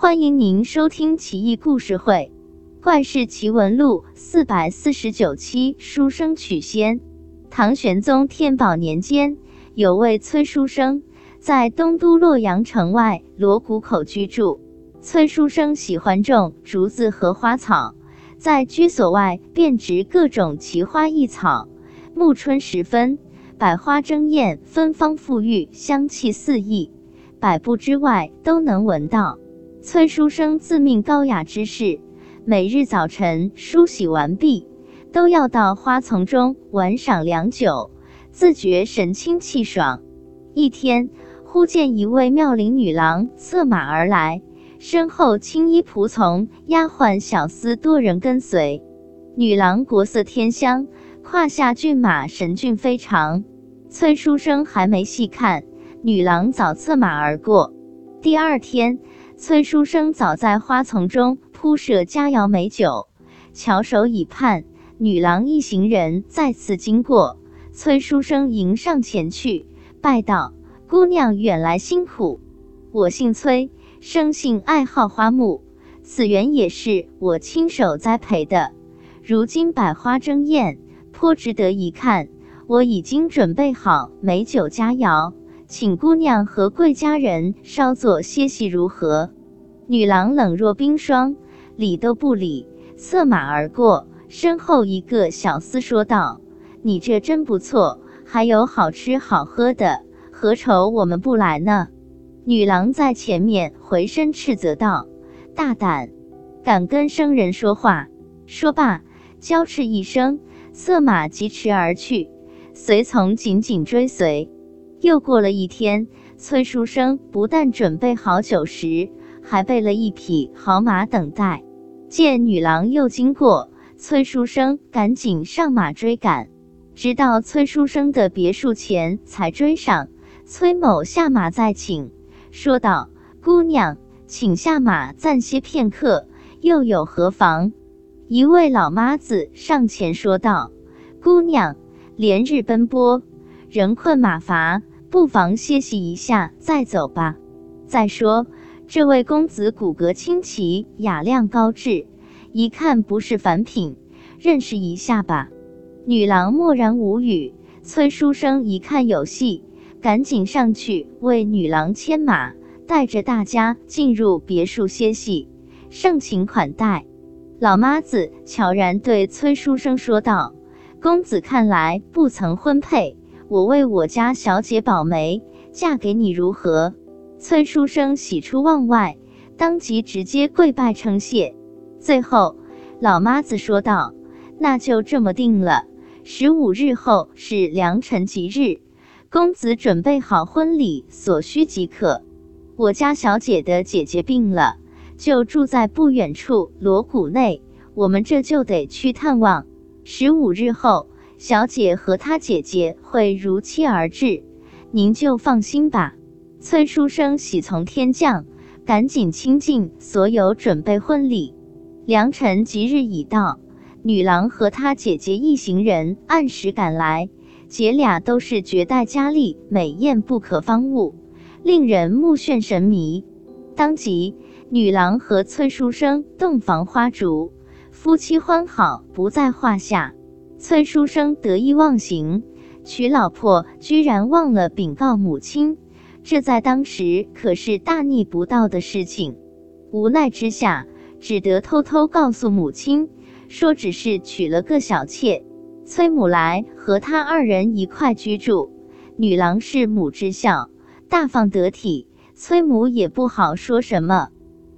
欢迎您收听《奇异故事会·怪事奇闻录》四百四十九期。书生取仙。唐玄宗天宝年间，有位崔书生在东都洛阳城外锣鼓口居住。崔书生喜欢种竹子和花草，在居所外遍植各种奇花异草。暮春时分，百花争艳，芬芳馥郁，香气四溢，百步之外都能闻到。崔书生自命高雅之士，每日早晨梳洗完毕，都要到花丛中玩赏良久，自觉神清气爽。一天，忽见一位妙龄女郎策马而来，身后青衣仆从、丫鬟小厮多人跟随。女郎国色天香，胯下骏马神骏非常。崔书生还没细看，女郎早策马而过。第二天。崔书生早在花丛中铺设佳肴美酒，翘首以盼。女郎一行人再次经过，崔书生迎上前去，拜道：“姑娘远来辛苦。我姓崔，生性爱好花木，此园也是我亲手栽培的。如今百花争艳，颇值得一看。我已经准备好美酒佳肴。”请姑娘和贵家人稍作歇息，如何？女郎冷若冰霜，理都不理，策马而过。身后一个小厮说道：“你这真不错，还有好吃好喝的，何愁我们不来呢？”女郎在前面回身斥责道：“大胆，敢跟生人说话！”说罢，娇斥一声，策马疾驰而去，随从紧紧追随。又过了一天，崔书生不但准备好酒食，还备了一匹好马等待。见女郎又经过，崔书生赶紧上马追赶，直到崔书生的别墅前才追上。崔某下马再请，说道：“姑娘，请下马暂歇片刻，又有何妨？”一位老妈子上前说道：“姑娘，连日奔波，人困马乏。”不妨歇息一下再走吧。再说，这位公子骨骼清奇，雅量高致，一看不是凡品，认识一下吧。女郎默然无语。崔书生一看有戏，赶紧上去为女郎牵马，带着大家进入别墅歇息，盛情款待。老妈子悄然对崔书生说道：“公子看来不曾婚配。”我为我家小姐保媒，嫁给你如何？崔书生喜出望外，当即直接跪拜称谢。最后，老妈子说道：“那就这么定了。十五日后是良辰吉日，公子准备好婚礼所需即可。我家小姐的姐姐病了，就住在不远处锣鼓内，我们这就得去探望。十五日后。”小姐和她姐姐会如期而至，您就放心吧。崔书生喜从天降，赶紧倾尽所有准备婚礼。良辰吉日已到，女郎和她姐姐一行人按时赶来，姐俩都是绝代佳丽，美艳不可方物，令人目眩神迷。当即，女郎和崔书生洞房花烛，夫妻欢好不在话下。崔书生得意忘形，娶老婆居然忘了禀告母亲，这在当时可是大逆不道的事情。无奈之下，只得偷偷告诉母亲，说只是娶了个小妾，崔母来和他二人一块居住。女郎是母之孝，大方得体，崔母也不好说什么。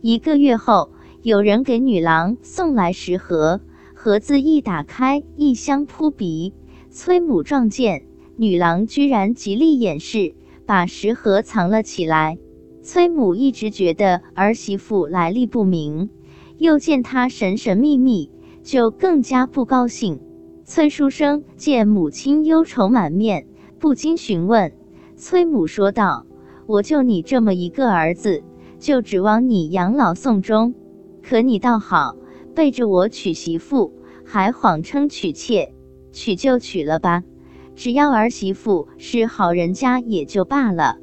一个月后，有人给女郎送来食盒。盒子一打开，异香扑鼻。崔母撞见女郎，居然极力掩饰，把食盒藏了起来。崔母一直觉得儿媳妇来历不明，又见她神神秘秘，就更加不高兴。崔书生见母亲忧愁满面，不禁询问。崔母说道：“我就你这么一个儿子，就指望你养老送终。可你倒好，背着我娶媳妇。”还谎称娶妾，娶就娶了吧，只要儿媳妇是好人家也就罢了。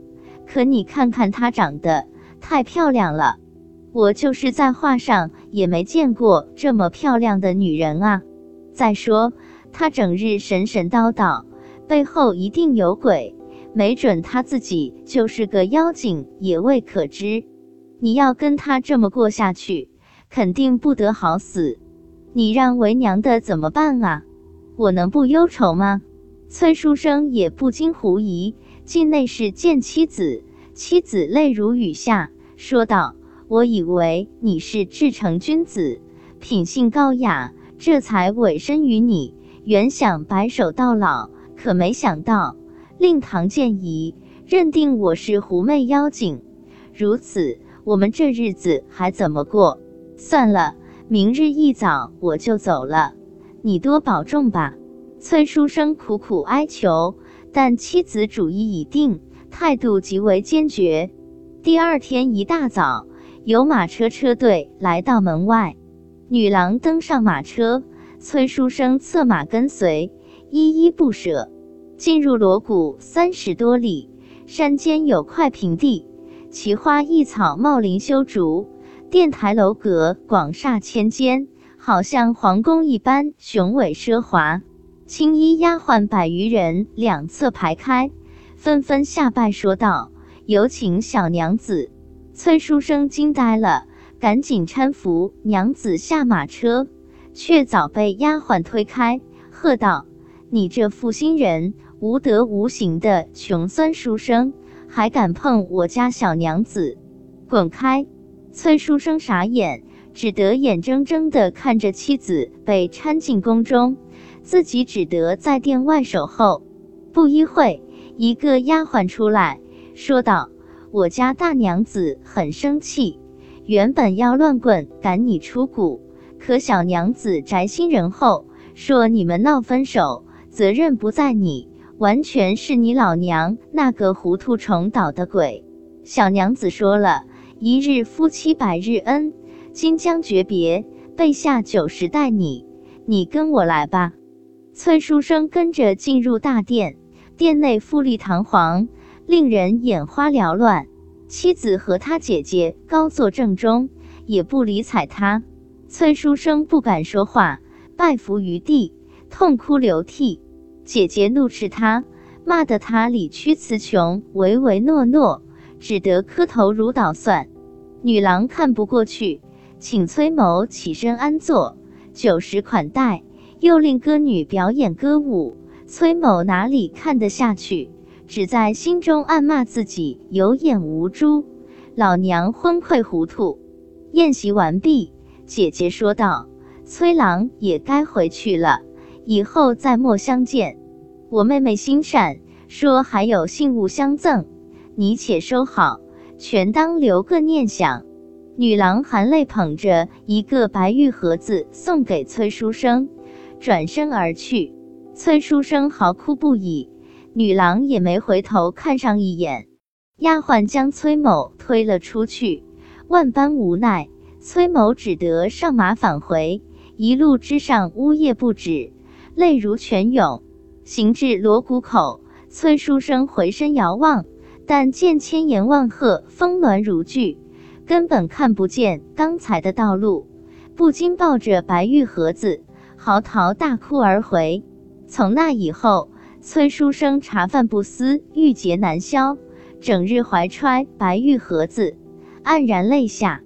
可你看看她长得太漂亮了，我就是在画上也没见过这么漂亮的女人啊！再说她整日神神叨叨，背后一定有鬼，没准她自己就是个妖精也未可知。你要跟她这么过下去，肯定不得好死。你让为娘的怎么办啊？我能不忧愁吗？崔书生也不禁狐疑，进内室见妻子，妻子泪如雨下，说道：“我以为你是至诚君子，品性高雅，这才委身于你，原想白首到老，可没想到令堂见疑，认定我是狐媚妖精。如此，我们这日子还怎么过？算了。”明日一早我就走了，你多保重吧。崔书生苦苦哀求，但妻子主意已定，态度极为坚决。第二天一大早，有马车车队来到门外，女郎登上马车，崔书生策马跟随，依依不舍。进入罗谷三十多里，山间有块平地，奇花异草茂林修竹。殿台楼阁广厦千间，好像皇宫一般雄伟奢华。青衣丫鬟百余人两侧排开，纷纷下拜说道：“有请小娘子。”崔书生惊呆了，赶紧搀扶娘子下马车，却早被丫鬟推开，喝道：“你这负心人，无德无行的穷酸书生，还敢碰我家小娘子，滚开！”崔书生傻眼，只得眼睁睁地看着妻子被搀进宫中，自己只得在殿外守候。不一会，一个丫鬟出来说道：“我家大娘子很生气，原本要乱棍赶你出谷，可小娘子宅心仁厚，说你们闹分手，责任不在你，完全是你老娘那个糊涂虫捣的鬼。”小娘子说了。一日夫妻百日恩，今将诀别，备下酒食待你。你跟我来吧。崔书生跟着进入大殿，殿内富丽堂皇，令人眼花缭乱。妻子和他姐姐高坐正中，也不理睬他。崔书生不敢说话，拜伏于地，痛哭流涕。姐姐怒斥他，骂得他理屈词穷，唯唯诺诺，只得磕头如捣蒜。女郎看不过去，请崔某起身安坐，酒食款待，又令歌女表演歌舞。崔某哪里看得下去，只在心中暗骂自己有眼无珠，老娘昏聩糊涂。宴席完毕，姐姐说道：“崔郎也该回去了，以后再莫相见。我妹妹心善，说还有信物相赠，你且收好。”全当留个念想。女郎含泪捧着一个白玉盒子送给崔书生，转身而去。崔书生嚎哭不已，女郎也没回头看上一眼。丫鬟将崔某推了出去，万般无奈，崔某只得上马返回。一路之上呜咽不止，泪如泉涌。行至锣鼓口，崔书生回身遥望。但见千岩万壑，峰峦如聚，根本看不见刚才的道路，不禁抱着白玉盒子嚎啕大哭而回。从那以后，崔书生茶饭不思，郁结难消，整日怀揣白玉盒子，黯然泪下。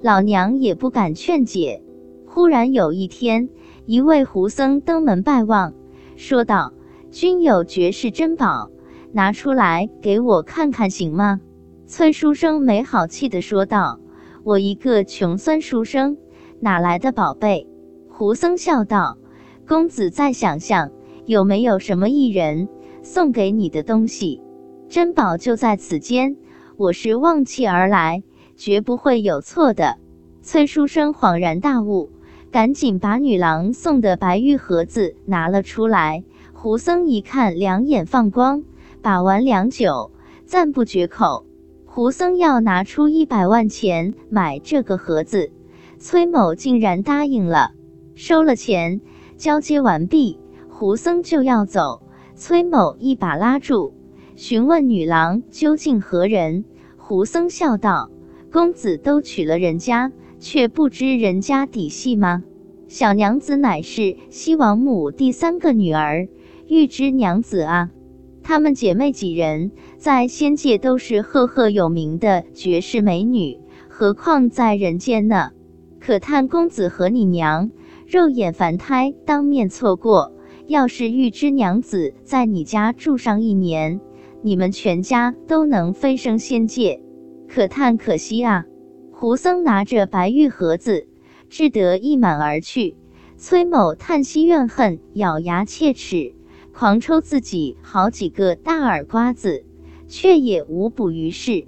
老娘也不敢劝解。忽然有一天，一位胡僧登门拜望，说道：“君有绝世珍宝。”拿出来给我看看行吗？崔书生没好气的说道：“我一个穷酸书生，哪来的宝贝？”胡僧笑道：“公子再想想，有没有什么艺人送给你的东西？珍宝就在此间，我是望气而来，绝不会有错的。”崔书生恍然大悟，赶紧把女郎送的白玉盒子拿了出来。胡僧一看，两眼放光。把玩良久，赞不绝口。胡僧要拿出一百万钱买这个盒子，崔某竟然答应了，收了钱，交接完毕，胡僧就要走。崔某一把拉住，询问女郎究竟何人。胡僧笑道：“公子都娶了人家，却不知人家底细吗？小娘子乃是西王母第三个女儿，玉芝娘子啊。她们姐妹几人，在仙界都是赫赫有名的绝世美女，何况在人间呢？可叹公子和你娘肉眼凡胎，当面错过。要是玉芝娘子在你家住上一年，你们全家都能飞升仙界。可叹可惜啊！胡僧拿着白玉盒子。志得意满而去，崔某叹息怨恨，咬牙切齿，狂抽自己好几个大耳瓜子，却也无补于事。